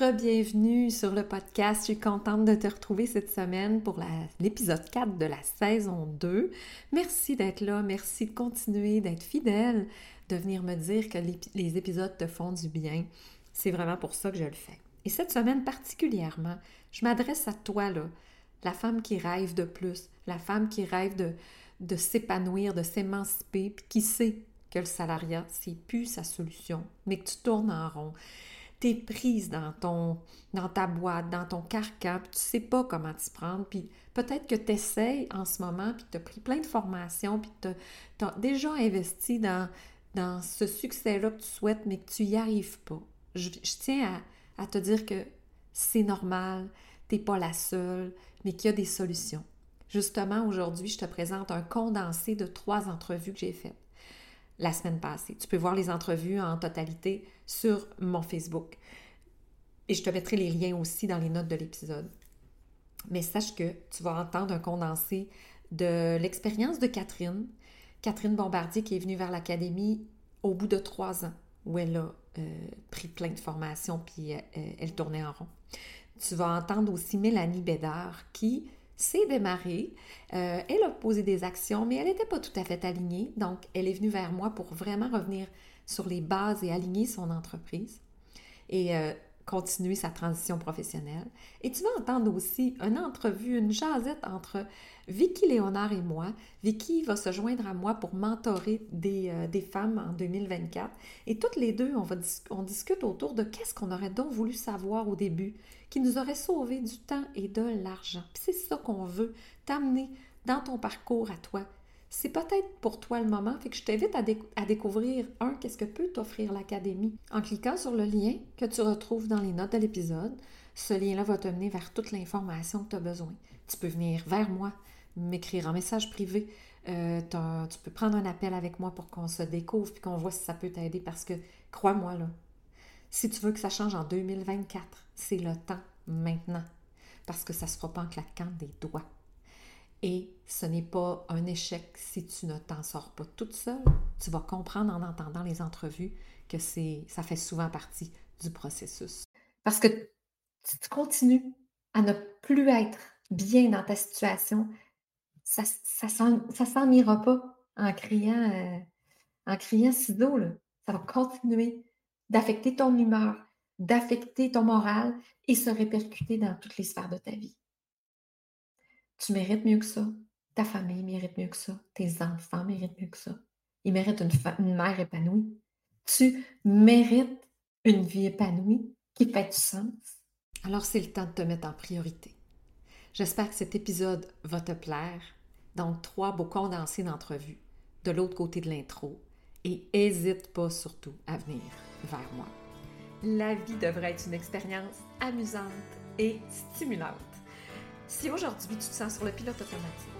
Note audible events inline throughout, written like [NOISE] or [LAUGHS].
Re-bienvenue sur le podcast. Je suis contente de te retrouver cette semaine pour l'épisode 4 de la saison 2. Merci d'être là, merci de continuer, d'être fidèle, de venir me dire que les, épisodes te font du bien. C'est vraiment pour ça que je le fais. Et cette semaine particulièrement, je m'adresse à toi, là, la femme qui rêve de plus, la femme qui rêve de, de s'épanouir, de s'émanciper, puis qui sait que le salariat, c'est plus sa solution, mais que tu tournes en rond tu prise dans, ton, dans ta boîte, dans ton carcan, puis tu sais pas comment t'y prendre, puis peut-être que tu en ce moment, puis tu as pris plein de formations, puis tu as, déjà investi dans, dans ce succès-là que tu souhaites, mais que tu n'y arrives pas. Je, tiens à, te dire que c'est normal, tu n'es pas la seule, mais qu'il y a des solutions. Justement, aujourd'hui, je te présente un condensé de trois entrevues que j'ai faites la semaine passée. Tu peux voir les entrevues en totalité sur mon Facebook. Et je te mettrai les liens aussi dans les notes de l'épisode. Mais sache que tu vas entendre un condensé de l'expérience de Catherine, Catherine Bombardier qui est venue vers l'Académie au bout de trois ans, où elle a euh, pris plein de formations, puis euh, elle tournait en rond. Tu vas entendre aussi Mélanie Bédard qui s'est démarrée. Euh, elle a posé des actions, mais elle n'était pas tout à fait alignée. Donc, elle est venue vers moi pour vraiment revenir sur les bases et aligner son entreprise et euh, continuer sa transition professionnelle. Et tu vas entendre aussi une entrevue, une jasette entre Vicky Léonard et moi. Vicky va se joindre à moi pour mentorer des, euh, femmes en 2024. Et toutes les deux, on, va on discute autour de qu'est-ce qu'on aurait donc voulu savoir au début qui nous aurait sauvé du temps et de l'argent. C'est ça qu'on veut t'amener dans ton parcours à toi. C'est peut-être pour toi le moment, fait que je t'invite à, à, découvrir, un, qu'est-ce que peut t'offrir l'Académie en cliquant sur le lien que tu retrouves dans les notes de l'épisode. Ce lien-là va te mener vers toute l'information que tu as besoin. Tu peux venir vers moi, m'écrire un message privé. Euh, tu peux prendre un appel avec moi pour qu'on se découvre puis qu'on voit si ça peut t'aider parce que, crois-moi, là, si tu veux que ça change en 2024, c'est le temps maintenant. Parce que ça ne se fera pas en claquant des doigts. Et ce n'est pas un échec si tu ne t'en sors pas toute seule. Tu vas comprendre en entendant les entrevues que ça fait souvent partie du processus. Parce que si tu continues à ne plus être bien dans ta situation, ça ne s'en ira pas en criant, euh, en criant ciseaux. Là. Ça va continuer d'affecter ton humeur, d'affecter ton moral et se répercuter dans toutes les sphères de ta vie. Tu mérites mieux que ça. Ta famille mérite mieux que ça. Tes enfants méritent mieux que ça. Ils méritent une, mère épanouie. Tu mérites une vie épanouie qui fait du sens. Alors c'est le temps de te mettre en priorité. J'espère que cet épisode va te plaire. Donc, trois beaux condensés d'entrevues de l'autre côté de l'intro. Et n'hésite pas surtout à venir vers moi. La vie devrait être une expérience amusante et stimulante. Si aujourd'hui tu te sens sur le pilote automatique,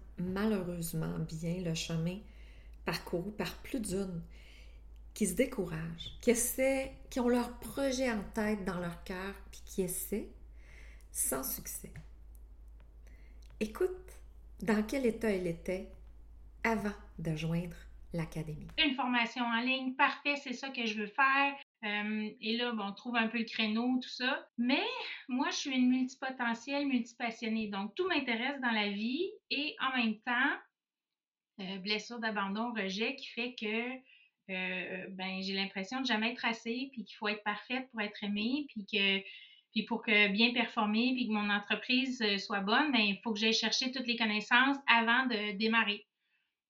malheureusement bien le chemin parcouru par plus d'une qui se découragent, qui essaient, qui ont leur projet en tête dans leur cœur, puis qui essaient sans succès. Écoute dans quel état elle était avant de joindre l'académie. Une formation en ligne, parfait, c'est ça que je veux faire. Euh, et là, bon, on trouve un peu le créneau, tout ça. Mais moi, je suis une multipotentielle, multipassionnée. Donc, tout m'intéresse dans la vie et en même temps, euh, blessure d'abandon, rejet qui fait que euh, ben, j'ai l'impression de jamais être assez, puis qu'il faut être parfaite pour être aimée, puis que puis pour que bien performer, puis que mon entreprise soit bonne, ben, il faut que j'aille chercher toutes les connaissances avant de démarrer.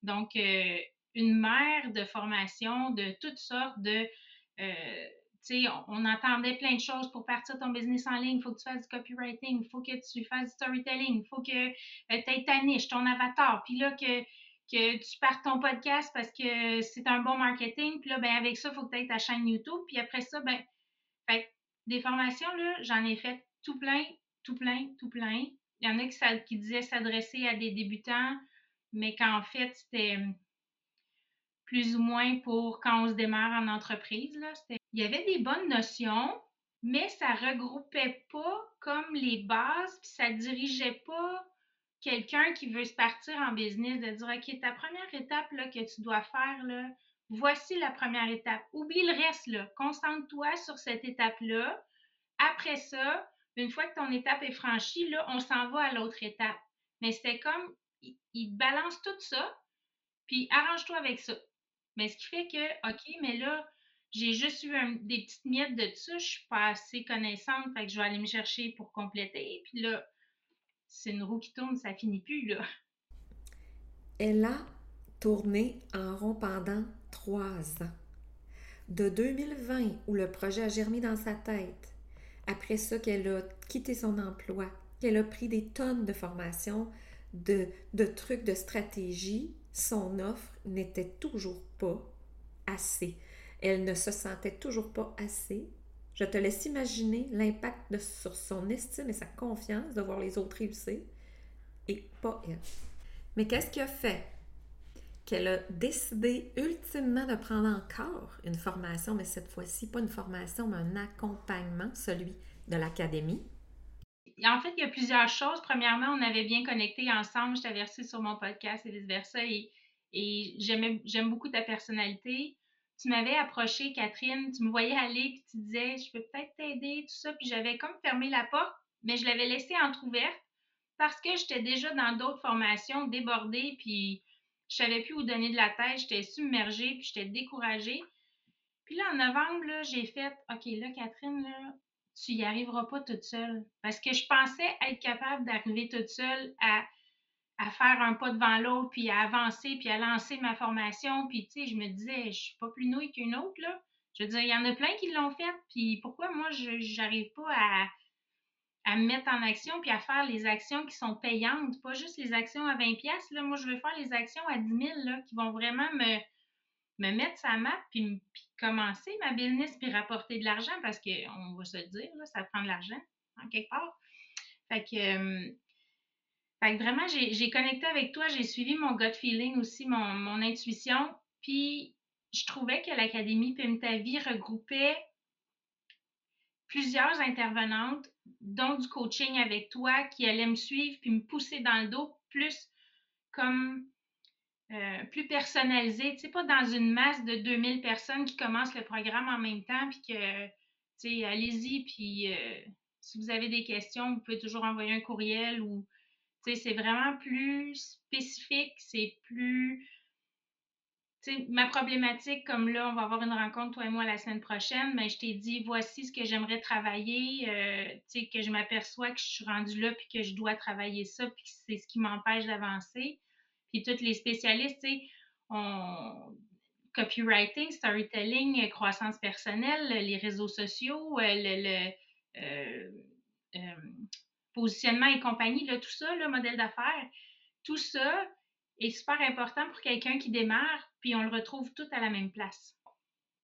Donc, une mère de formation de toutes sortes de... Euh, on, entendait plein de choses pour partir ton business en ligne. Il faut que tu fasses du copywriting, il faut que tu fasses du storytelling, il faut que euh, tu aies ta niche, ton avatar. Puis là, que, que tu partes ton podcast parce que c'est un bon marketing. Puis là, ben, avec ça, il faut que tu aies ta chaîne YouTube. Puis après ça, ben, fait, des formations, j'en ai fait tout plein, tout plein, tout plein. Il y en a qui disaient s'adresser à des débutants, mais qu'en fait, c'était plus ou moins pour quand on se démarre en entreprise. Il y avait des bonnes notions, mais ça regroupait pas comme les bases, puis ça dirigeait pas quelqu'un qui veut se partir en business, de dire, OK, ta première étape là, que tu dois faire, voici la première étape. Oublie le reste. Concentre-toi sur cette étape-là. Après ça, une fois que ton étape est franchie, on s'en va à l'autre étape. Mais c'était comme, il, balance tout ça, puis arrange-toi avec ça. Mais ce qui fait que, OK, mais là, j'ai juste eu des petites miettes de ça, je suis pas assez connaissante, fait que je vais aller me chercher pour compléter. Puis là, c'est une roue qui tourne, ça finit plus, là. Elle a tourné en rond pendant trois ans. De 2020, où le projet a germé dans sa tête, après ça qu'elle a quitté son emploi, qu'elle a pris des tonnes de formations, de, trucs, de stratégies, son offre n'était toujours pas assez. Elle ne se sentait toujours pas assez. Je te laisse imaginer l'impact sur son estime et sa confiance de voir les autres réussir et pas elle. Mais qu'est-ce qui a fait qu'elle a décidé ultimement de prendre encore une formation, mais cette fois-ci, pas une formation, mais un accompagnement, celui de l'académie? En fait, il y a plusieurs choses. Premièrement, on avait bien connecté ensemble. Je t'avais reçu sur mon podcast et vice-versa. Et, et j'aime beaucoup ta personnalité. Tu m'avais approché, Catherine. Tu me voyais aller, puis tu disais, je peux peut-être t'aider, tout ça. Puis j'avais comme fermé la porte, mais je l'avais laissée entrouverte parce que j'étais déjà dans d'autres formations, débordée, puis je savais plus où donner de la tête, j'étais submergée, puis j'étais découragée. Puis là, en novembre, j'ai fait OK, là, Catherine, là, tu y arriveras pas toute seule. Parce que je pensais être capable d'arriver toute seule à, faire un pas devant l'autre, puis à avancer, puis à lancer ma formation. Puis, tu sais, je me disais, je suis pas plus nouille qu'une autre, là. Je veux dire, il y en a plein qui l'ont fait, puis pourquoi moi, je n'arrive pas à, à me mettre en action puis à faire les actions qui sont payantes, pas juste les actions à 20 pièces moi je veux faire les actions à 10 000 là, qui vont vraiment me, me mettre sa map puis, commencer ma business puis rapporter de l'argent parce qu'on va se le dire, là, ça prend de l'argent en quelque part. Fait que, fait vraiment, j'ai connecté avec toi, j'ai suivi mon gut feeling aussi, mon, intuition, puis je trouvais que l'Académie Pim regroupait plusieurs intervenantes, dont du coaching avec toi, qui allaient me suivre puis me pousser dans le dos plus comme euh, plus personnalisé, tu sais, pas dans une masse de 2000 personnes qui commencent le programme en même temps, puis que, tu sais, allez-y, puis euh, si vous avez des questions, vous pouvez toujours envoyer un courriel ou, tu sais, c'est vraiment plus spécifique, c'est plus ma problématique, comme là, on va avoir une rencontre, toi et moi, la semaine prochaine, mais je t'ai dit, voici ce que j'aimerais travailler, euh, que je m'aperçois que je suis rendue là, puis que je dois travailler ça, puis c'est ce qui m'empêche d'avancer. Puis tous les spécialistes, on... copywriting, storytelling, croissance personnelle, les réseaux sociaux, euh, le, euh, positionnement et compagnie, tout ça, le modèle d'affaires, tout ça, est super important pour quelqu'un qui démarre, puis on le retrouve tout à la même place.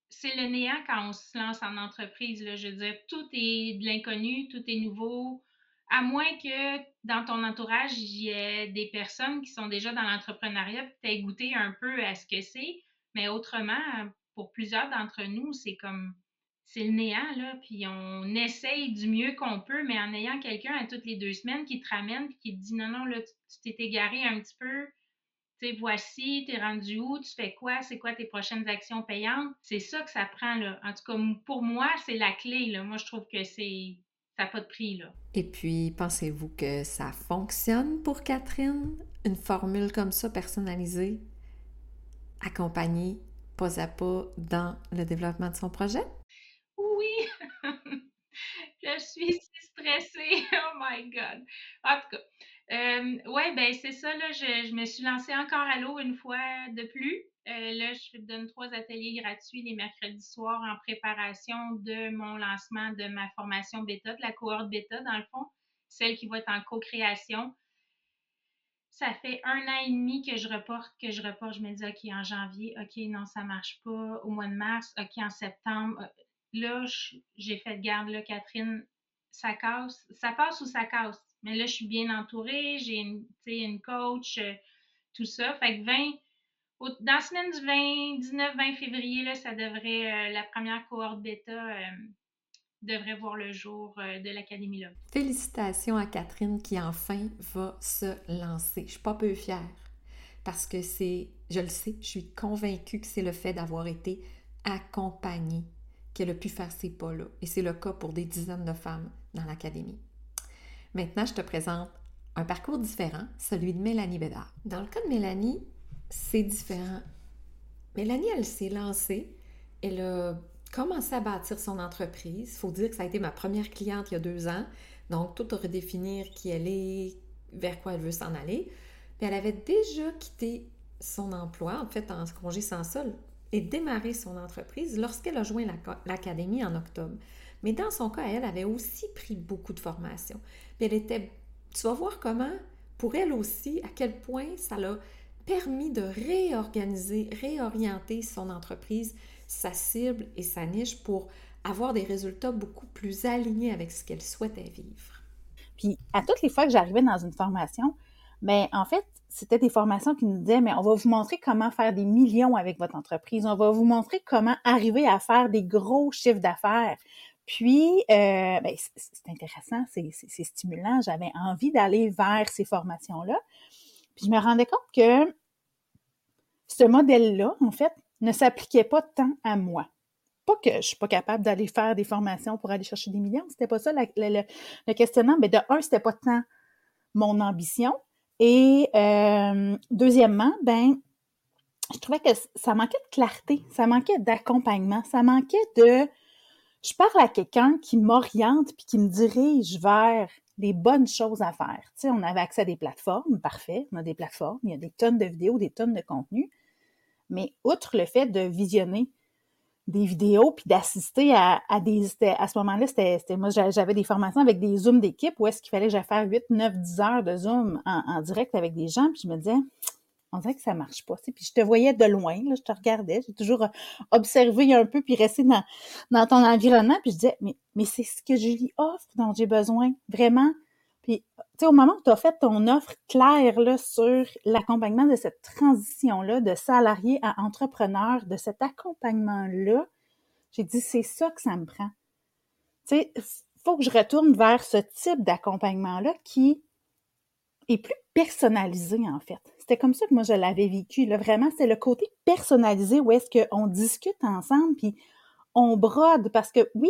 C'est le néant quand on se lance en entreprise. Je veux dire, tout est de l'inconnu, tout est nouveau, à moins que dans ton entourage, il y ait des personnes qui sont déjà dans l'entrepreneuriat, tu aies goûté un peu à ce que c'est. Mais autrement, pour plusieurs d'entre nous, c'est comme c'est le néant, là, puis on essaye du mieux qu'on peut, mais en ayant quelqu'un à toutes les deux semaines qui te ramène puis qui te dit non, non, là, tu t'es égaré un petit peu, tu sais, voici, t'es rendu où, tu fais quoi, c'est quoi tes prochaines actions payantes? C'est ça que ça prend, là. En tout cas, pour moi, c'est la clé, là. Moi, je trouve que c'est... Ça n'a pas de prix, là. Et puis, pensez-vous que ça fonctionne pour Catherine? Une formule comme ça, personnalisée, accompagnée pas à pas dans le développement de son projet? Oui! [LAUGHS] je suis si stressée. [LAUGHS] Oh my God! En tout cas, Euh, oui, ben c'est ça, là, je, me suis lancée encore à l'eau une fois de plus. Euh, là, je donne trois ateliers gratuits les mercredis soirs en préparation de mon lancement de ma formation bêta, de la cohorte bêta, dans le fond, celle qui va être en co-création. Ça fait un an et demi que je reporte, que je reporte. Je me dis, OK, en janvier, OK, non, ça marche pas. Au mois de mars, OK, en septembre. Euh, là, j'ai fait garde, là, Catherine, ça casse, ça passe ou ça casse. Mais là, je suis bien entourée, j'ai une, une coach, euh, tout ça. Fait que 20, dans la semaine du 20, 19-20 février, là, ça devrait, euh, la première cohorte bêta euh, devrait voir le jour de l'Académie là. Félicitations à Catherine qui enfin va se lancer. Je suis pas peu fière parce que c'est, je le sais, je suis convaincue que c'est le fait d'avoir été accompagnée qu'elle a pu faire ces pas-là. Et c'est le cas pour des dizaines de femmes dans l'Académie. Maintenant, je te présente un parcours différent, celui de Mélanie Bédard. Dans le cas de Mélanie, c'est différent. Mélanie, elle s'est lancée, elle a commencé à bâtir son entreprise. Il faut dire que ça a été ma première cliente il y a deux ans, donc tout à redéfinir qui elle est, vers quoi elle veut s'en aller. Puis elle avait déjà quitté son emploi, en fait en congé sans sol, et démarré son entreprise lorsqu'elle a joint l'académie en octobre. Mais dans son cas, elle avait aussi pris beaucoup de formations. Puis elle était, tu vas voir comment, pour elle aussi, à quel point ça l'a permis de réorganiser, réorienter son entreprise, sa cible et sa niche pour avoir des résultats beaucoup plus alignés avec ce qu'elle souhaitait vivre. Puis à toutes les fois que j'arrivais dans une formation, mais en fait, c'était des formations qui nous disaient, mais on va vous montrer comment faire des millions avec votre entreprise. On va vous montrer comment arriver à faire des gros chiffres d'affaires. Puis, euh, ben, c'est intéressant, c'est stimulant. J'avais envie d'aller vers ces formations-là. Puis, je me rendais compte que ce modèle-là, en fait, ne s'appliquait pas tant à moi. Pas que je suis pas capable d'aller faire des formations pour aller chercher des millions, c'était pas ça le questionnement. Mais de un, c'était pas tant mon ambition. Et euh, deuxièmement, ben, je trouvais que ça manquait de clarté, ça manquait d'accompagnement, ça manquait de je parle à quelqu'un qui m'oriente puis qui me dirige vers les bonnes choses à faire. Tu sais, on avait accès à des plateformes, parfait, on a des plateformes, il y a des tonnes de vidéos, des tonnes de contenu. Mais outre le fait de visionner des vidéos puis d'assister à, des à ce moment-là c'était moi j'avais des formations avec des zooms d'équipe où est-ce qu'il fallait que faire 8 9 10 heures de zoom en, direct avec des gens puis je me disais on dirait que ça marche pas. Puis je te voyais de loin, je te regardais, j'ai toujours euh, observé un peu, puis resté dans, dans ton environnement, puis je disais, mais, mais c'est ce que Julie offre dont j'ai besoin, vraiment. Puis, tu sais, au moment où tu as fait ton offre claire là, sur l'accompagnement de cette transition-là, de salarié à entrepreneur, de cet accompagnement-là, j'ai dit, c'est ça que ça me prend. Tu sais, faut que je retourne vers ce type d'accompagnement-là qui est plus personnalisé, en fait. C'était comme ça que moi, je l'avais vécu. Là. Vraiment, c'est le côté personnalisé où est-ce qu'on discute ensemble, puis on brode. Parce que oui,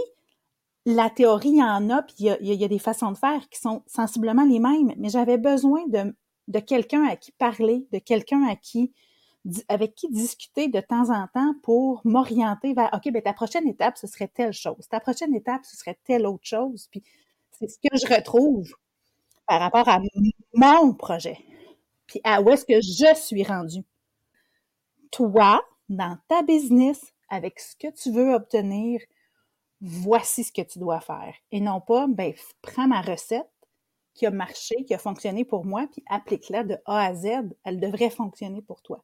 la théorie, il y en a, puis il y a, des façons de faire qui sont sensiblement les mêmes, mais j'avais besoin de, de quelqu'un à qui parler, de quelqu'un à qui avec qui discuter de temps en temps pour m'orienter vers OK, ben ta prochaine étape, ce serait telle chose. Ta prochaine étape, ce serait telle autre chose. Puis c'est ce que je retrouve par rapport à mon projet. Puis à où est-ce que je suis rendue? Toi, dans ta business, avec ce que tu veux obtenir, voici ce que tu dois faire. Et non pas, ben, prends ma recette qui a marché, qui a fonctionné pour moi, puis applique-la de A à Z. Elle devrait fonctionner pour toi.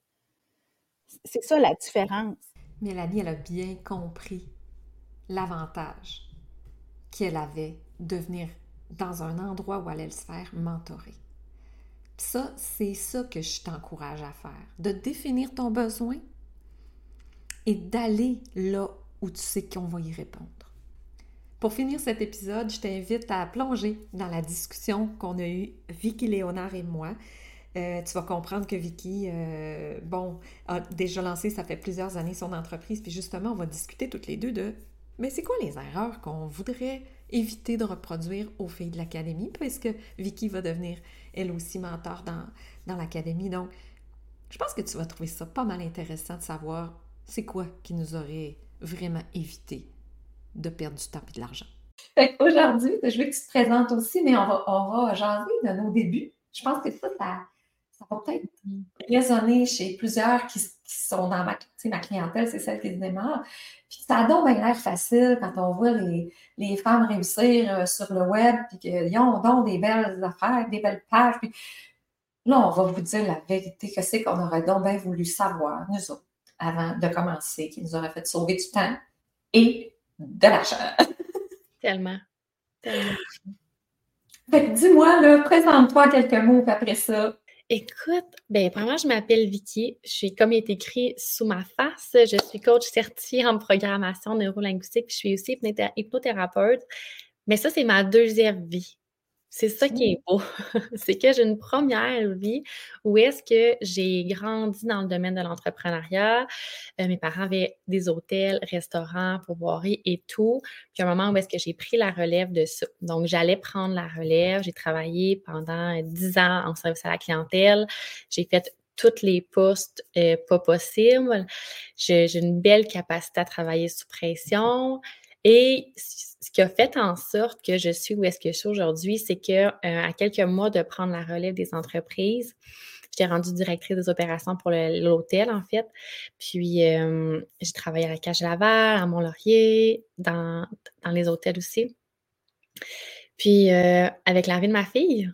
C'est ça la différence. Mélanie, elle a bien compris l'avantage qu'elle avait de venir dans un endroit où elle allait se faire mentorer. Ça, c'est ça que je t'encourage à faire, de définir ton besoin et d'aller là où tu sais qu'on va y répondre. Pour finir cet épisode, je t'invite à plonger dans la discussion qu'on a eue, Vicky Léonard et moi. Euh, tu vas comprendre que Vicky, euh, bon, a déjà lancé, ça fait plusieurs années, son entreprise. Puis justement, on va discuter toutes les deux de, mais c'est quoi les erreurs qu'on voudrait éviter de reproduire aux filles de l'académie, puisque Vicky va devenir elle aussi mentor dans, l'académie. Donc, je pense que tu vas trouver ça pas mal intéressant de savoir c'est quoi qui nous aurait vraiment évité de perdre du temps et de l'argent. Aujourd'hui, je veux que tu te présentes aussi, mais on va, on va jaser de nos débuts je pense que ça, ça, va peut-être résonner chez plusieurs qui, sont dans ma, ma clientèle, c'est celle qui démarre. Puis ça a donc l'air facile quand on voit les, femmes réussir euh, sur le web, puis qu'ils ont donc des belles affaires, des belles pages. Puis là, on va vous dire la vérité, que c'est qu'on aurait donc bien voulu savoir, nous autres, avant de commencer, qui nous aurait fait sauver du temps et de l'argent. [LAUGHS] Tellement. Tellement. Fait que dis-moi, présente-toi quelques mots, après ça. Écoute, ben premièrement, je m'appelle Vicky. Je suis, comme il est écrit sous ma face, je suis coach certifiée en programmation neurolinguistique. Je suis aussi hypnothérapeute. Mais ça, c'est ma deuxième vie. C'est ça qui est beau. [LAUGHS] c'est que j'ai une première vie où est-ce que j'ai grandi dans le domaine de l'entrepreneuriat. Euh, mes parents avaient des hôtels, restaurants, pourvoiries et tout. Puis un moment où est-ce que j'ai pris la relève de ça. Donc, j'allais prendre la relève. J'ai travaillé pendant dix ans en service à la clientèle. J'ai fait toutes les postes euh, pas possibles. J'ai une belle capacité à travailler sous pression. Et ce qui a fait en sorte que je suis où est-ce que je suis aujourd'hui, c'est que euh, à quelques mois de prendre la relève des entreprises, j'étais rendue directrice des opérations pour l'hôtel, en fait. Puis, euh, j'ai travaillé à la Cache Laval, à Mont-Laurier, dans, les hôtels aussi. Puis, euh, avec la vie de ma fille,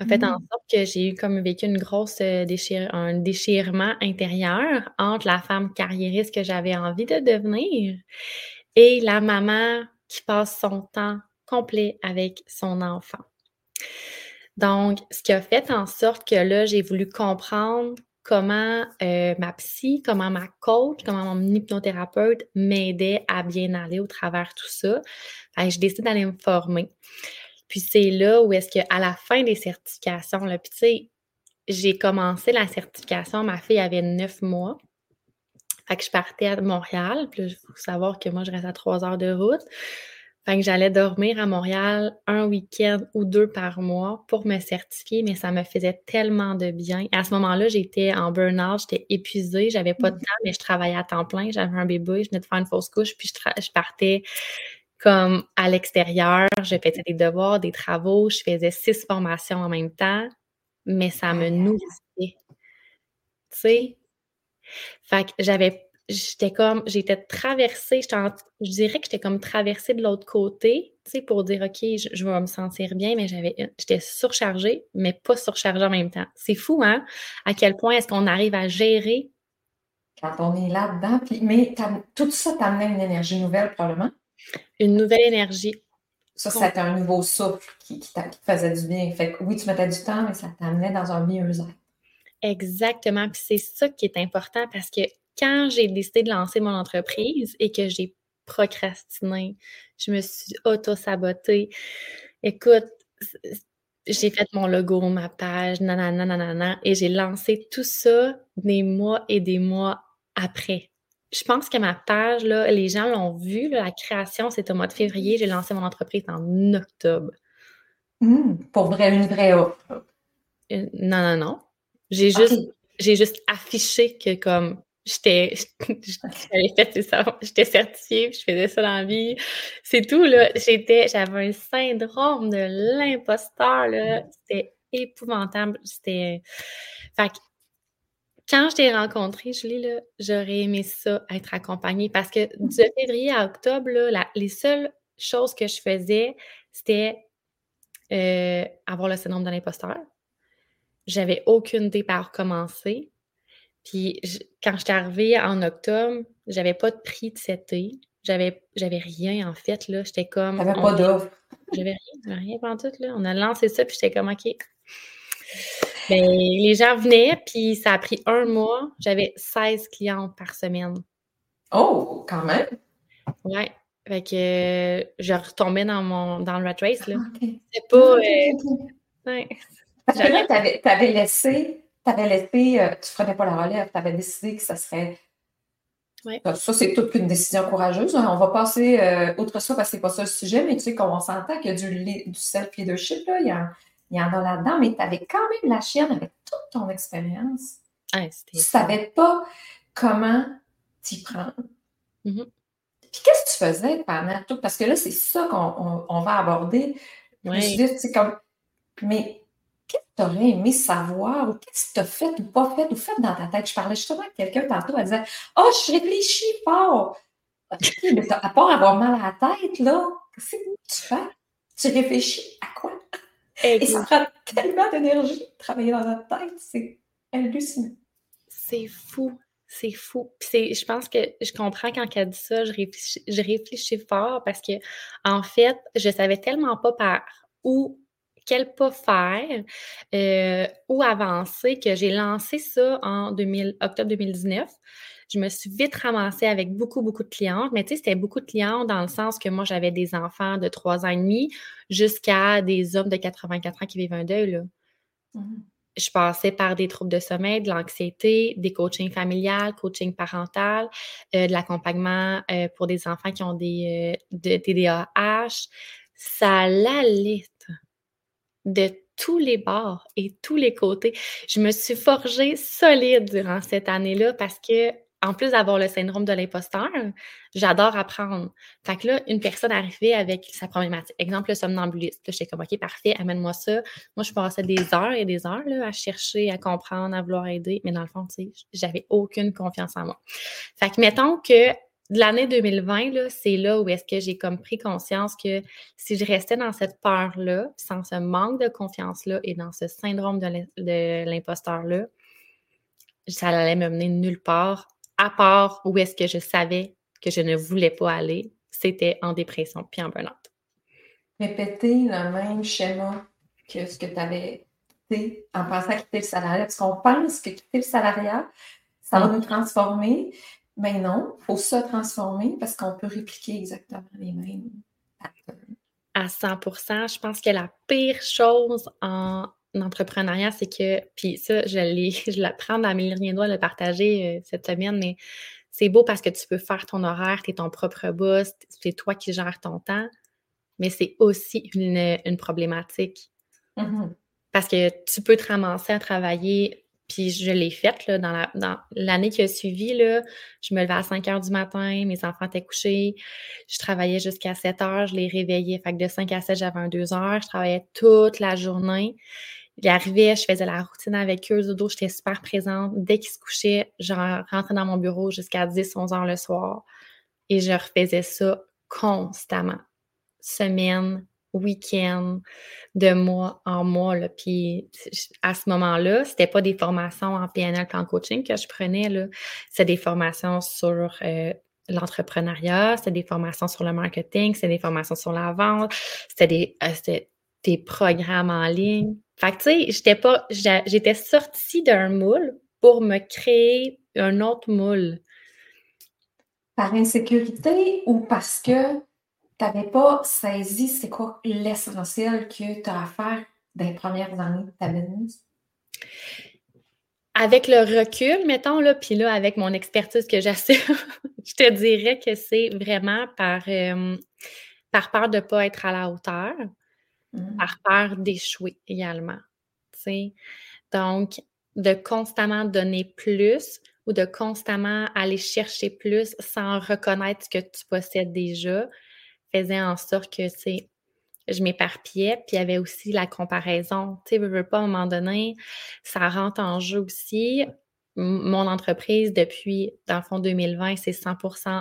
a fait en mmh. sorte que j'ai eu comme vécu une grosse déchire, un déchirement intérieur entre la femme carriériste que j'avais envie de devenir et la maman qui passe son temps complet avec son enfant. Donc, ce qui a fait en sorte que là, j'ai voulu comprendre comment euh, ma psy, comment ma coach, comment mon hypnothérapeute m'aidait à bien aller au travers de tout ça. Je décide d'aller me former. Puis c'est là où est-ce qu'à la fin des certifications, là, puis tu sais, j'ai commencé la certification, ma fille avait neuf mois. Fait que je partais à Montréal. Puis il faut savoir que moi, je reste à trois heures de route. Fait que j'allais dormir à Montréal un week-end ou deux par mois pour me certifier, mais ça me faisait tellement de bien. À ce moment-là, j'étais en burn-out, j'étais épuisée, j'avais pas de mmh. temps, mais je travaillais à temps plein, j'avais un bébé, je venais de faire une fausse couche, puis je, partais comme à l'extérieur, je faisais des devoirs, des travaux, je faisais six formations en même temps, mais ça me nourrissait. Tu sais, fait que j'avais, j'étais comme, j'étais traversée, je dirais que j'étais comme traversée de l'autre côté, tu sais, pour dire, OK, je, vais me sentir bien, mais j'avais, j'étais surchargée, mais pas surchargée en même temps. C'est fou, hein, à quel point est-ce qu'on arrive à gérer. Quand on est là-dedans, mais tout ça t'amenait une énergie nouvelle, probablement? Une nouvelle énergie. Ça, c'était un nouveau souffle qui, qui, faisait du bien. Fait que oui, tu mettais du temps, mais ça t'amenait dans un mieux-être. Exactement. Puis c'est ça qui est important parce que quand j'ai décidé de lancer mon entreprise et que j'ai procrastiné, je me suis auto-sabotée. Écoute, j'ai fait mon logo, ma page, nanana, nanana, et j'ai lancé tout ça des mois et des mois après. Je pense que ma page, là, les gens l'ont vu, la création, c'est au mois de février. J'ai lancé mon entreprise en octobre. Mmh, pour vrai, une vraie offre. Euh, non, non, non. J'ai juste, j'ai juste affiché que comme j'étais j'étais [LAUGHS] certifiée, je faisais ça dans la vie. C'est tout, là. J'étais, j'avais un syndrome de l'imposteur, là. C'était épouvantable. C'était. Fait que quand je t'ai rencontrée, Julie, là, j'aurais aimé ça, être accompagnée. Parce que de février à octobre, là, les seules choses que je faisais, c'était euh, avoir le syndrome de l'imposteur j'avais aucune idée par commencer. Puis quand je suis arrivée en octobre, j'avais pas de prix de cet été. J'avais, j'avais rien en fait. Là. J'étais comme. T'avais pas d'offre. J'avais rien, j'avais rien pendant tout. Là. On a lancé ça, puis j'étais comme OK. Mais ben, les gens venaient, puis ça a pris un mois. J'avais 16 clients par semaine. Oh, quand même! Ouais. Fait que euh, je retombais dans mon dans le rat race. Là. Ah, C'est pas. Ah, euh, parce que là, tu avais, laissé, avais laissé euh, tu ne prenais pas la relève, tu avais décidé que ça serait. Ouais. Ça, c'est toute une décision courageuse. Hein. On va passer euh, outre ça parce que ce n'est pas ça le sujet, mais tu sais qu'on s'entend qu'il y a du, du self-leadership, il il y en a là-dedans, mais tu avais quand même la chienne avec toute ton expérience. tu ne savais pas comment t'y prendre. Mm-hmm. Puis qu'est-ce que tu faisais pendant tout? Parce que là, c'est ça qu'on va aborder. Oui. Je dit, comme, mais tu aurais aimé savoir ou qu'est-ce que tu as fait ou pas fait ou fait dans ta tête? Je parlais justement avec quelqu'un tantôt, elle disait Oh, je réfléchis fort. OK, mais à part avoir mal à la tête, là, qu'est-ce que tu fais? Tu réfléchis à quoi? Et ça prend tellement d'énergie de travailler dans notre tête, c'est hallucinant. C'est fou. C'est fou. Puis je pense que je comprends quand elle dit ça, je réfléchis, je réfléchis fort parce que, en fait, je savais tellement pas par où, quel pas faire, euh, où avancer que j'ai lancé ça en 2000, octobre 2019 je me suis vite ramassée avec beaucoup, beaucoup de clientes. Mais tu sais, c'était beaucoup de clients dans le sens que moi, j'avais des enfants de 3 ans et demi jusqu'à des hommes de 84 ans qui vivent un deuil. Là. Mmh je passais par des troubles de sommeil, de l'anxiété, des coachings familiales, coaching parental, euh, de l'accompagnement euh, pour des enfants qui ont des, euh, de TDAH. Ça l'allait de tous les bords et tous les côtés. Je me suis forgée solide durant cette année-là parce que en plus d'avoir le syndrome de l'imposteur, j'adore apprendre. Fait que là, une personne arrivait avec sa problématique. Exemple, le somnambuliste. J'étais comme, OK, parfait, amène-moi ça. Moi, je passais des heures et des heures là, à chercher, à comprendre, à vouloir aider. Mais dans le fond, tu sais, j'avais aucune confiance en moi. Fait que mettons que l'année 2020, c'est là où est-ce que j'ai comme pris conscience que si je restais dans cette peur-là, sans ce manque de confiance-là et dans ce syndrome de l'imposteur-là, ça allait me mener nulle part à part où est-ce que je savais que je ne voulais pas aller, c'était en dépression puis en burn-out. Répéter le même schéma que ce que tu avais fait en pensant quitter le salariat, parce qu'on pense que quitter le salariat, ça va mm. nous transformer, mais non, il faut se transformer parce qu'on peut répliquer exactement les mêmes patterns. À 100% je pense que la pire chose en entrepreneuriat, c'est que, puis ça, je, [LAUGHS] je l'apprends dans mes lignes de le partager euh, cette semaine, mais c'est beau parce que tu peux faire ton horaire, tu es ton propre boss, c'est toi qui gères ton temps, mais c'est aussi une, problématique. Mm-hmm. Parce que tu peux te ramasser à travailler, puis je l'ai faite là, dans, l'année qui a suivi, là, je me levais à 5 heures du matin, mes enfants étaient couchés, je travaillais jusqu'à 7 heures, je les réveillais, fait que de 5 à 7, j'avais un 2 heures, je travaillais toute la journée. J'arrivais, je faisais la routine avec eux, Zodo, j'étais super présente. Dès qu'ils se couchaient, je rentrais dans mon bureau jusqu'à 10, 11 heures le soir. Et je refaisais ça constamment. Semaine, week-end, de mois en mois. Là. Puis à ce moment-là, c'était pas des formations en PNL en coaching que je prenais. Là. C'était des formations sur euh, l'entrepreneuriat, c'était des formations sur le marketing, c'était des formations sur la vente, c'était des, euh, des programmes en ligne. Fait que, tu sais, j'étais pas, j'étais sortie d'un moule pour me créer un autre moule. Par insécurité ou parce que n'avais pas saisi c'est quoi l'essentiel que tu as à faire dans les premières années de ta business? Avec le recul, mettons, là, puis là, avec mon expertise que j'assure, [LAUGHS] je te dirais que c'est vraiment par, euh, par peur de ne pas être à la hauteur, Mmh. par peur d'échouer également. Donc, de constamment donner plus ou de constamment aller chercher plus sans reconnaître ce que tu possèdes déjà faisait en sorte que, tu je m'éparpillais, puis il y avait aussi la comparaison. Tu sais, veux pas, à un moment donné, ça rentre en jeu aussi mon entreprise depuis, dans le fond, 2020, c'est 100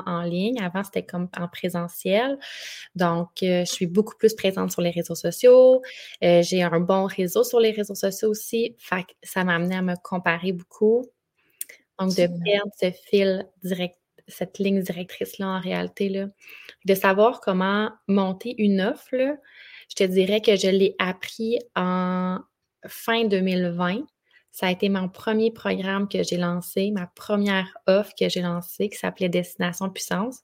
en ligne. Avant, c'était comme en présentiel. Donc, euh, je suis beaucoup plus présente sur les réseaux sociaux. Euh, j'ai un bon réseau sur les réseaux sociaux aussi. Fait que ça m'a amené à me comparer beaucoup. Donc, de perdre ce fil direct, cette ligne directrice-là en réalité, de savoir comment monter une offre, je te dirais que je l'ai appris en fin 2020 ça a été mon premier programme que j'ai lancé, ma première offre que j'ai lancée qui s'appelait Destination Puissance.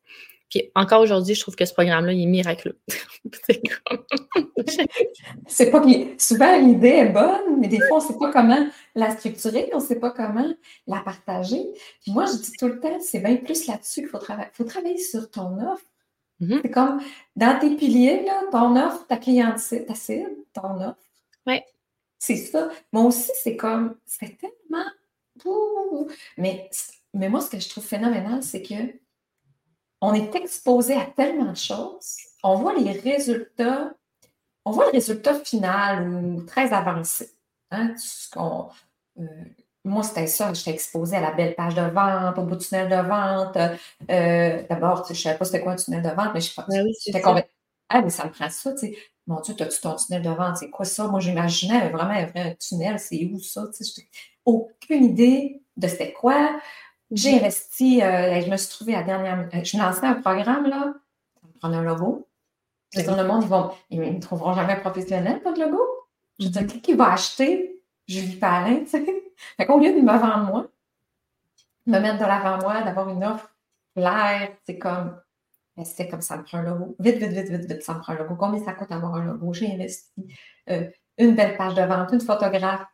Puis encore aujourd'hui, je trouve que ce programme-là, il est miraculeux. [LAUGHS] [LAUGHS] c'est pas souvent l'idée est bonne, mais des fois, on ne sait pas comment la structurer, on ne sait pas comment la partager. Puis moi, je dis tout le temps, c'est bien plus là-dessus qu'il faut travailler. Il faut travailler sur ton offre. Mm-hmm. C'est comme dans tes piliers, là, ton offre, ta cliente, ta cible, ton offre. Oui. C'est ça. Moi aussi, c'est comme, c'est tellement. Mais, mais moi, ce que je trouve phénoménal, c'est que on est exposé à tellement de choses. On voit les résultats, on voit le résultat final ou très avancé. Hein? Euh, moi, c'était ça. J'étais exposée à la belle page de vente, au bout du tunnel de vente. Euh, d'abord, je ne savais pas c'était quoi un tunnel de vente, mais je ben oui, j'étais convaincue. Ah, mais ça me prend ça, tu sais. Mon Dieu, as-tu ton tunnel de vente? C'est quoi ça? Moi, j'imaginais vraiment un vrai tunnel. C'est où ça? Tu sais, aucune idée de c'était quoi. J'ai investi, euh, je me suis trouvée à dernière Je lançais un programme, là. Ça me prend un logo. Dans le monde, ils vont, ils ne trouveront jamais professionnel, pas de logo. Je dire, mm-hmm. qui va acheter? Julie Palin, tu sais? [LAUGHS] Fait qu'au lieu de me vendre moi, me mettre de l'avant-moi, d'avoir une offre claire, c'est comme, ben, c'était comme ça me prend un logo. Vite, vite, vite, vite, vite, ça me prend un logo. Combien ça coûte d'avoir un logo? J'ai investi euh, une belle page de vente, une photographe.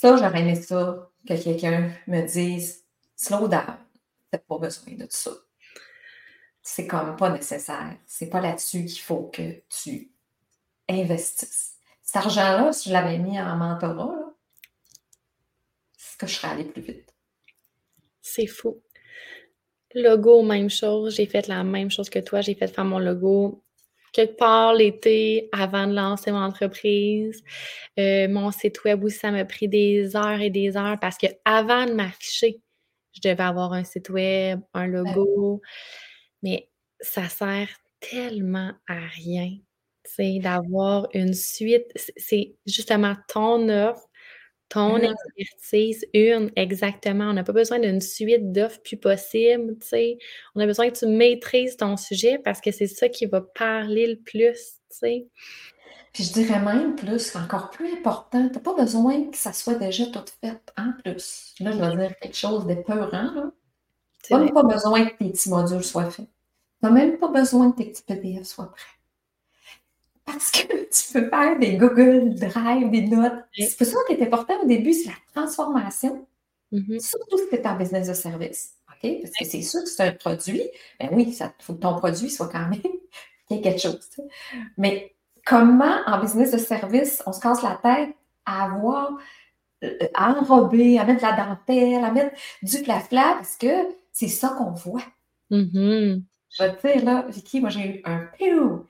Ça, j'aurais aimé ça, que quelqu'un me dise, slow down, t'as pas besoin de ça. C'est comme pas nécessaire. C'est pas là-dessus qu'il faut que tu investisses. Cet argent-là, si je l'avais mis en mentorat, c'est que je serais allée plus vite. C'est fou. Logo, même chose. J'ai fait la même chose que toi. J'ai fait faire mon logo quelque part l'été avant de lancer mon entreprise. Euh, mon site web aussi, ça m'a pris des heures et des heures parce que avant de m'afficher, je devais avoir un site web, un logo. Mais ça sert tellement à rien d'avoir une suite. C'est justement ton offre, ton expertise, une exactement. On n'a pas besoin d'une suite d'offres plus possible, tu sais. On a besoin que tu maîtrises ton sujet parce que c'est ça qui va parler le plus, tu sais. Puis je dirais même plus, encore plus important, tu n'as pas besoin que ça soit déjà tout fait en plus. Là, je vais dire quelque chose d'épeurant, là. Tu n'as même pas besoin que tes petits modules soient faits. Tu n'as même pas besoin que tes petits PDF soient prêts. Parce que tu peux faire des Google Drive, des notes. C'est pour ça qui est important au début, c'est la transformation. Mm-hmm. Surtout si tu es en business de service. OK? Parce que c'est sûr que c'est un produit. Ben oui, il faut que ton produit soit quand même [LAUGHS] quelque chose. Mais comment en business de service, on se casse la tête à avoir, euh, à enrober, à mettre de la dentelle, à mettre du plafla, parce que c'est ça qu'on voit. Mm-hmm. Je vais te dire, là, Vicky, moi, j'ai eu un piou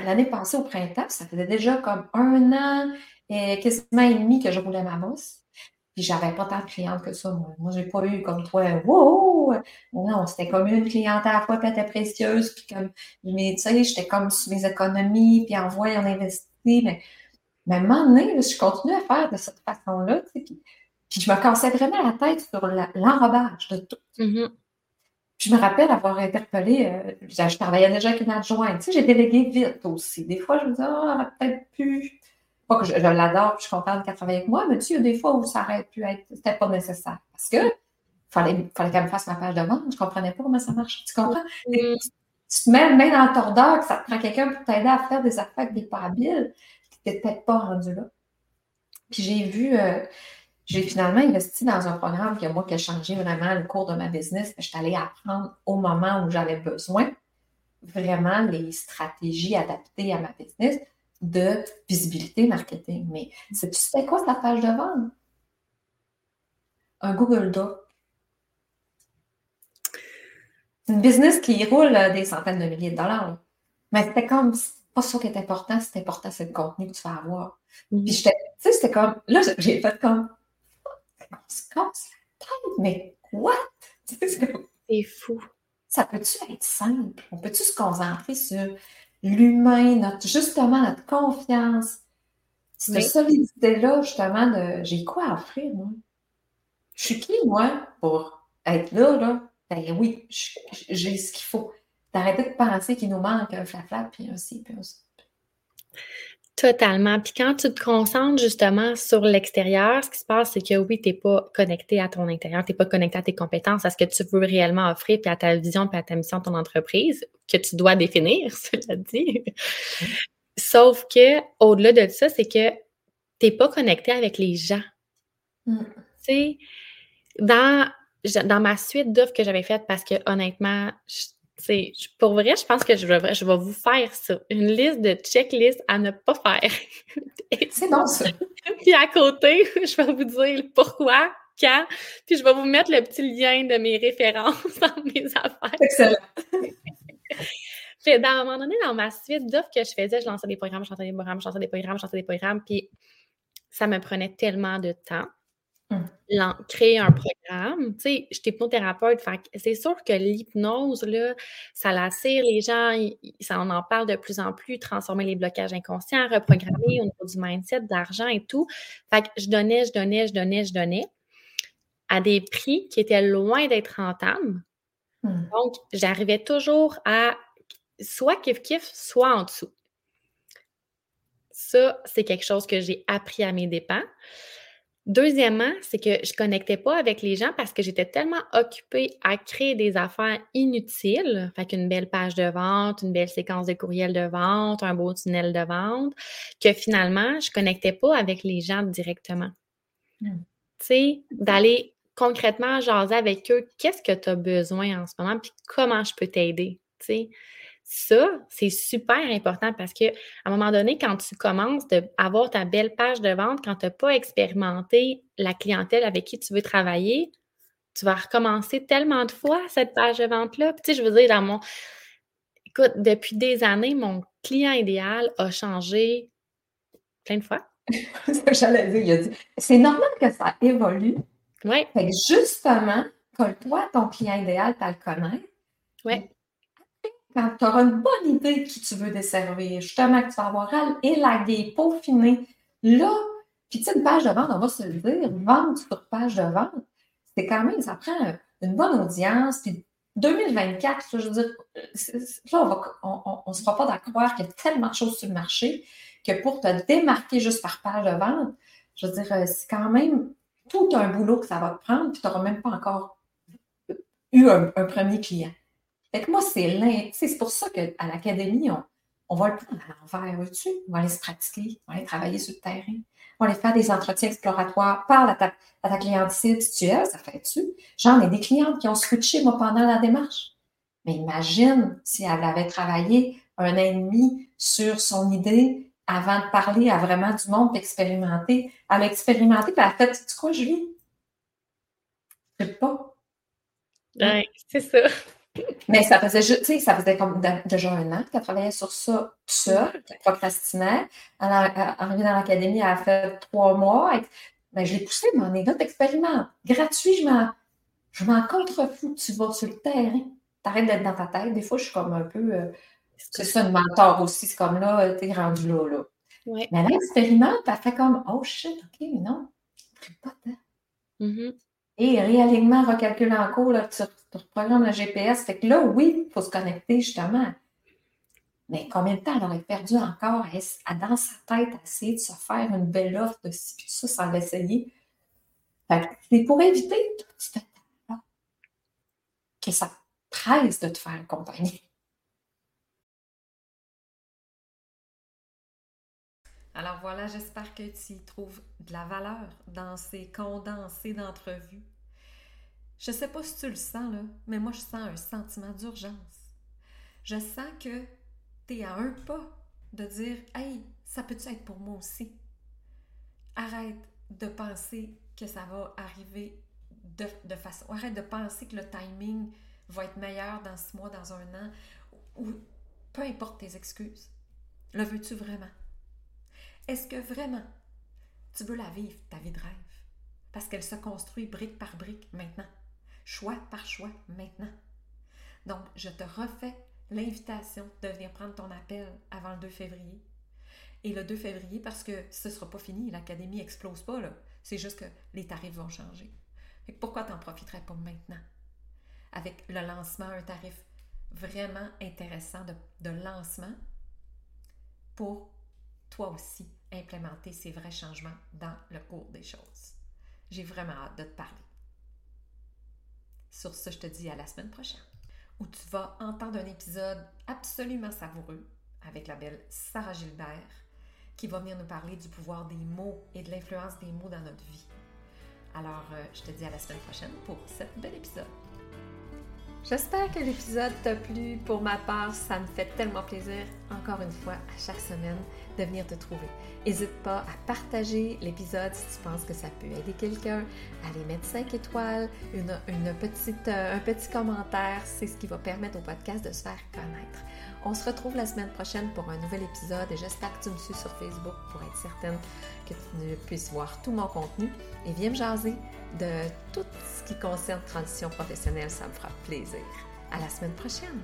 l'année passée au printemps, ça faisait déjà comme un an et quasiment et demi que je roulais ma bosse. Puis j'avais pas tant de clientes que ça, moi. Moi, j'ai pas eu comme toi, wow! Non, c'était comme une cliente à la fois, puis elle était précieuse, puis comme, mais tu sais, j'étais comme sur mes économies, puis en voyant en investir, mais, mais à un moment donné, je continue à faire de cette façon-là, tu sais, puis, je me cassais vraiment la tête sur l'enrobage de tout. Mm-hmm. Je me rappelle avoir interpellé, euh, je travaillais déjà avec une adjointe, tu sais, j'ai délégué vite aussi. Des fois, je me disais, ah, peut-être plus. Pas que je, l'adore, je suis contente qu'elle travaille avec moi, mais tu sais, il y a des fois où ça aurait pu être, c'était pas nécessaire. Parce que fallait, fallait qu'elle me fasse ma page de vente, je comprenais pas comment ça marche. Tu comprends? Tu te mets même dans le tordeur que ça te prend quelqu'un pour t'aider à faire des affaires avec des pas habiles, tu n'es peut-être pas rendu là. Puis j'ai vu, euh, j'ai finalement investi dans un programme qui, moi, qui a changé vraiment le cours de ma business. Je suis allée apprendre au moment où j'avais besoin vraiment les stratégies adaptées à ma business de visibilité marketing. Mais tu sais quoi ta page de vente? Un Google Doc. C'est une business qui roule des centaines de milliers de dollars. Mais c'était comme, pas ça qui est important, c'est important, c'est le contenu que tu vas avoir. Mm-hmm. Puis j'étais, tu sais, c'était comme, là, j'ai fait comme, on se casse la tête, mais what? [LAUGHS] C'est fou. Ça peut-tu être simple? On peut-tu se concentrer sur l'humain, notre, justement, notre confiance? Cette solidité-là, justement, de j'ai quoi à offrir, moi? Je suis qui, moi, pour être là, là? Ben oui, j'ai ce qu'il faut. D'arrêter de penser qu'il nous manque un flafla, puis un ci, puis un ça. Totalement. Puis quand tu te concentres justement sur l'extérieur, ce qui se passe, c'est que oui, tu n'es pas connecté à ton intérieur, tu n'es pas connecté à tes compétences, à ce que tu veux réellement offrir, puis à ta vision, puis à ta mission de ton entreprise, que tu dois définir, [LAUGHS] cela dit. Sauf que, au-delà de ça, c'est que tu n'es pas connecté avec les gens. Mm. Tu sais, dans, dans ma suite d'offres que j'avais faites, parce que honnêtement, c'est, pour vrai, je pense que je vais, je vais vous faire ça. Une liste de checklists à ne pas faire. [LAUGHS] c'est bon, ça. [LAUGHS] Puis à côté, [LAUGHS] je vais vous dire pourquoi, quand, puis je vais vous mettre le petit lien de mes références dans mes affaires. Excellent. Puis, à un moment donné, dans ma suite d'offres que je faisais, je lançais des programmes, je lançais des programmes, je lançais des programmes, je lançais des programmes, puis ça me prenait tellement de temps. Mmh. créer un programme. Tu sais, je suis hypnothérapeute, c'est sûr que l'hypnose, là, ça l'attire les gens, ça, on en parle de plus en plus, transformer les blocages inconscients, reprogrammer au niveau du mindset, d'argent et tout. Fait que je donnais, je donnais, je donnais, je donnais à des prix qui étaient loin d'être rentables. Mmh. Donc, j'arrivais toujours à soit kiff-kiff, soit en dessous. Ça, c'est quelque chose que j'ai appris à mes dépens. Deuxièmement, c'est que je ne connectais pas avec les gens parce que j'étais tellement occupée à créer des affaires inutiles, fait qu'une belle page de vente, une belle séquence de courriel de vente, un beau tunnel de vente, que finalement, je ne connectais pas avec les gens directement. Mmh. Tu sais, d'aller concrètement jaser avec eux, qu'est-ce que tu as besoin en ce moment, puis comment je peux t'aider, tu sais? Ça, c'est super important parce que à un moment donné, quand tu commences à avoir ta belle page de vente, quand tu n'as pas expérimenté la clientèle avec qui tu veux travailler, tu vas recommencer tellement de fois cette page de vente-là. Puis, tu sais, je veux dire, dans mon. Écoute, depuis des années, mon client idéal a changé plein de fois. [LAUGHS] j'allais dire. Il a dit c'est normal que ça évolue. Oui. Fait que justement, toi, ton client idéal, tu le connaître. Oui quand tu auras une bonne idée de qui tu veux desservir, justement, que tu vas avoir élagué, peaufiné, là, puis tu sais, une page de vente, on va se le dire, vendre sur page de vente, c'est quand même, ça prend une bonne audience, puis 2024, je veux dire, là, on ne se fera pas d'accroire qu'il y a tellement de choses sur le marché que pour te démarquer juste par page de vente, je veux dire, c'est quand même tout un boulot que ça va te prendre, puis tu n'auras même pas encore eu un premier client. Fait que moi, c'est C'est pour ça qu'à l'académie, on, va le prendre à l'envers, tu On va aller se pratiquer, on va aller travailler sur le terrain. On va aller faire des entretiens exploratoires. Parle à ta, à ta cliente habituelle, ça fait-tu? J'en ai des clientes qui ont switché, moi, pendant la démarche. Mais imagine si elle avait travaillé un an et demi sur son idée avant de parler à vraiment du monde, expérimenter. Elle a expérimenté, puis elle a fait, tu quoi, je vis? Je sais pas. Oui, c'est ça. Mais ça faisait, tu sais, ça faisait comme déjà un an qu'elle travaillait sur ça seule, qu'elle procrastinait. Elle arrivée dans l'académie, elle a fait trois mois. Ben, je l'ai poussée, mais on est notre expériment. Gratuit, je m'en, je m'en contrefous. Tu vas sur le terrain. T'arrêtes d'être dans ta tête. Des fois, je suis comme un peu. Euh, c'est ça, une mentor aussi. C'est comme là, t'es rendu là, là. Mais elle expérimente, elle fait comme Oh shit, OK, non, pas de temps. Mm-hmm. Et réalignement, recalcul en cours, tu, reprogrammes le GPS. Fait que là, oui, il faut se connecter justement. Mais combien de temps elle aurait perdu encore? À, dans sa tête à essayer de se faire une belle offre de ci puis ça sans l'essayer? C'est pour éviter tout ce temps-là que ça presse de te faire accompagner. Alors voilà, j'espère que tu trouves de la valeur dans ces condensés d'entrevues. Je ne sais pas si tu le sens, là, mais moi, je sens un sentiment d'urgence. Je sens que tu es à un pas de dire Hey, ça peut-tu être pour moi aussi? Arrête de penser que ça va arriver de, de, façon. Arrête de penser que le timing va être meilleur dans six mois, dans un an, ou peu importe tes excuses. Le veux-tu vraiment? Est-ce que vraiment tu veux la vivre, ta vie de rêve? Parce qu'elle se construit brique par brique maintenant, choix par choix maintenant. Donc, je te refais l'invitation de venir prendre ton appel avant le 2 février. Et le 2 février, parce que ce ne sera pas fini, l'académie n'explose pas. C'est juste que les tarifs vont changer. Et pourquoi tu n'en profiterais pas maintenant? Avec le lancement, un tarif vraiment intéressant de, de lancement pour toi aussi implémenter ces vrais changements dans le cours des choses. J'ai vraiment hâte de te parler. Sur ce, je te dis à la semaine prochaine, où tu vas entendre un épisode absolument savoureux avec la belle Sarah Gilbert, qui va venir nous parler du pouvoir des mots et de l'influence des mots dans notre vie. Alors, euh, je te dis à la semaine prochaine pour cet bel épisode. J'espère que l'épisode t'a plu. Pour ma part, ça me fait tellement plaisir, encore une fois, à chaque semaine, de venir te trouver. N'hésite pas à partager l'épisode si tu penses que ça peut aider quelqu'un, à les mettre 5 étoiles, une petite, euh, un petit commentaire. C'est ce qui va permettre au podcast de se faire connaître. On se retrouve la semaine prochaine pour un nouvel épisode et j'espère que tu me suis sur Facebook pour être certaine que tu puisses voir tout mon contenu et viens me jaser de tout ce qui concerne transition professionnelle, ça me fera plaisir. À la semaine prochaine!